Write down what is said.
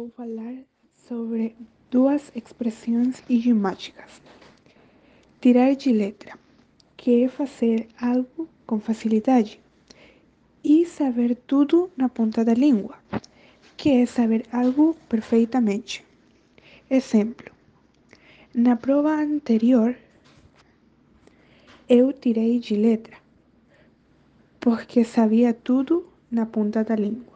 vou falar sobre duas expressões idiomáticas. Tirar de letra, que é fazer algo com facilidade, e saber tudo na ponta da língua, que é saber algo perfeitamente. Exemplo: na prova anterior, eu tirei de letra, porque sabia tudo na ponta da língua.